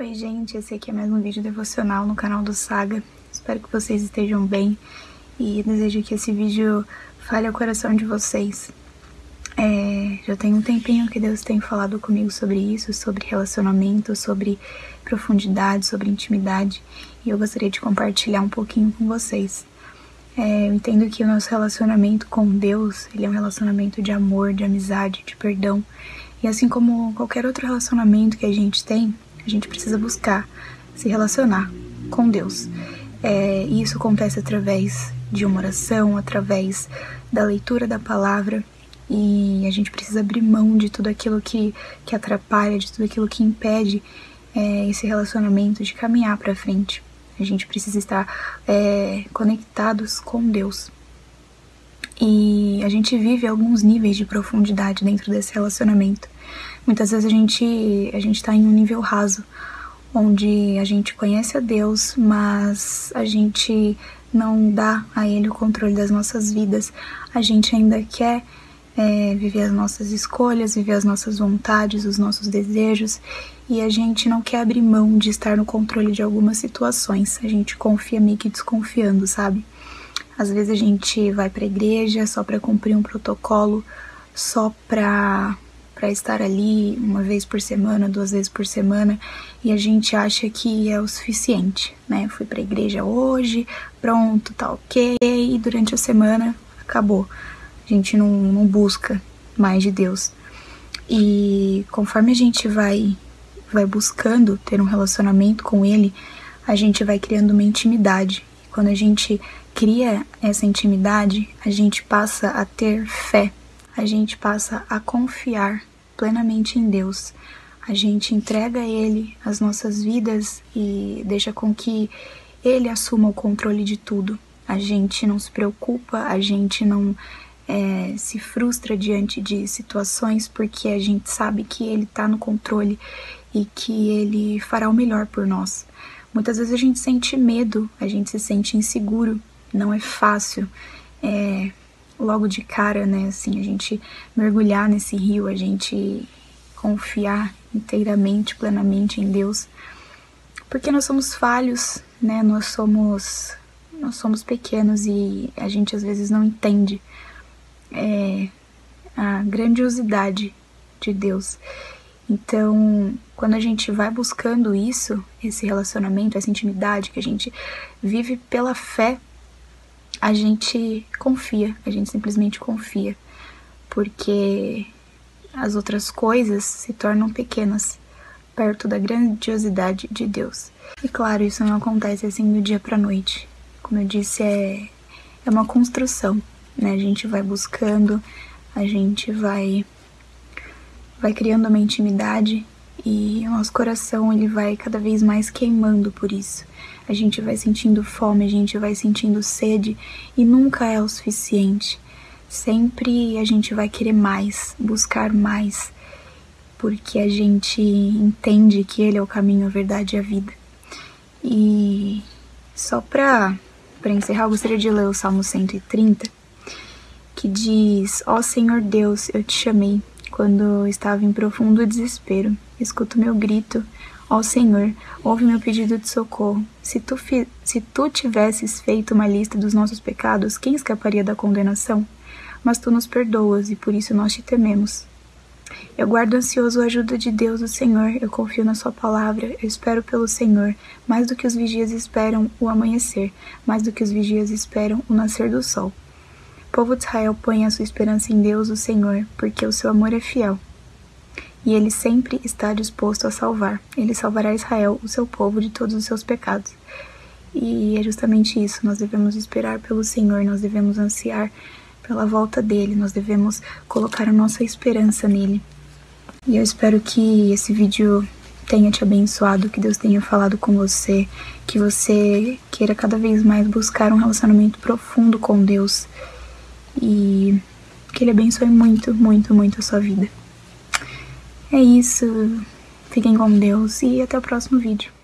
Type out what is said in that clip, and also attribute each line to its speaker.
Speaker 1: Oi gente, esse aqui é mais um vídeo devocional no canal do Saga. Espero que vocês estejam bem e desejo que esse vídeo fale ao coração de vocês. É, já tem um tempinho que Deus tem falado comigo sobre isso, sobre relacionamento, sobre profundidade, sobre intimidade, e eu gostaria de compartilhar um pouquinho com vocês. É, eu entendo que o nosso relacionamento com Deus, ele é um relacionamento de amor, de amizade, de perdão, e assim como qualquer outro relacionamento que a gente tem, a gente precisa buscar se relacionar com Deus. É, e isso acontece através de uma oração, através da leitura da palavra, e a gente precisa abrir mão de tudo aquilo que, que atrapalha, de tudo aquilo que impede é, esse relacionamento de caminhar para frente. A gente precisa estar é, conectados com Deus. E a gente vive alguns níveis de profundidade dentro desse relacionamento. Muitas vezes a gente a gente está em um nível raso, onde a gente conhece a Deus, mas a gente não dá a Ele o controle das nossas vidas. A gente ainda quer é, viver as nossas escolhas, viver as nossas vontades, os nossos desejos, e a gente não quer abrir mão de estar no controle de algumas situações. A gente confia meio que desconfiando, sabe? Às vezes a gente vai para a igreja só para cumprir um protocolo, só para para estar ali uma vez por semana, duas vezes por semana, e a gente acha que é o suficiente, né? Fui para a igreja hoje, pronto, tá ok, e durante a semana acabou. A gente não, não busca mais de Deus. E conforme a gente vai vai buscando ter um relacionamento com ele, a gente vai criando uma intimidade. Quando a gente cria essa intimidade, a gente passa a ter fé, a gente passa a confiar plenamente em Deus. A gente entrega a Ele as nossas vidas e deixa com que Ele assuma o controle de tudo. A gente não se preocupa, a gente não é, se frustra diante de situações porque a gente sabe que Ele está no controle e que Ele fará o melhor por nós. Muitas vezes a gente sente medo, a gente se sente inseguro, não é fácil é, logo de cara, né? Assim, a gente mergulhar nesse rio, a gente confiar inteiramente, plenamente em Deus, porque nós somos falhos, né? Nós somos nós somos pequenos e a gente às vezes não entende é, a grandiosidade de Deus. Então, quando a gente vai buscando isso, esse relacionamento, essa intimidade que a gente vive pela fé a gente confia, a gente simplesmente confia, porque as outras coisas se tornam pequenas perto da grandiosidade de Deus. E claro, isso não acontece assim do dia para noite. Como eu disse, é, é uma construção, né? A gente vai buscando, a gente vai vai criando uma intimidade e nosso coração ele vai cada vez mais queimando por isso. A gente vai sentindo fome, a gente vai sentindo sede e nunca é o suficiente. Sempre a gente vai querer mais, buscar mais, porque a gente entende que ele é o caminho, a verdade e a vida. E só para para encerrar, eu gostaria de ler o Salmo 130, que diz: Ó oh Senhor Deus, eu te chamei quando estava em profundo desespero. Escuta o meu grito, ó Senhor, ouve meu pedido de socorro. Se tu, se tu tivesses feito uma lista dos nossos pecados, quem escaparia da condenação? Mas tu nos perdoas e por isso nós te tememos. Eu guardo ansioso a ajuda de Deus, o Senhor. Eu confio na Sua palavra. Eu espero pelo Senhor, mais do que os vigias esperam o amanhecer, mais do que os vigias esperam o nascer do sol. O povo de Israel põe a sua esperança em Deus, o Senhor, porque o seu amor é fiel. E ele sempre está disposto a salvar. Ele salvará Israel, o seu povo, de todos os seus pecados. E é justamente isso. Nós devemos esperar pelo Senhor, nós devemos ansiar pela volta dele, nós devemos colocar a nossa esperança nele. E eu espero que esse vídeo tenha te abençoado, que Deus tenha falado com você, que você queira cada vez mais buscar um relacionamento profundo com Deus e que Ele abençoe muito, muito, muito a sua vida. É isso. Fiquem com Deus e até o próximo vídeo.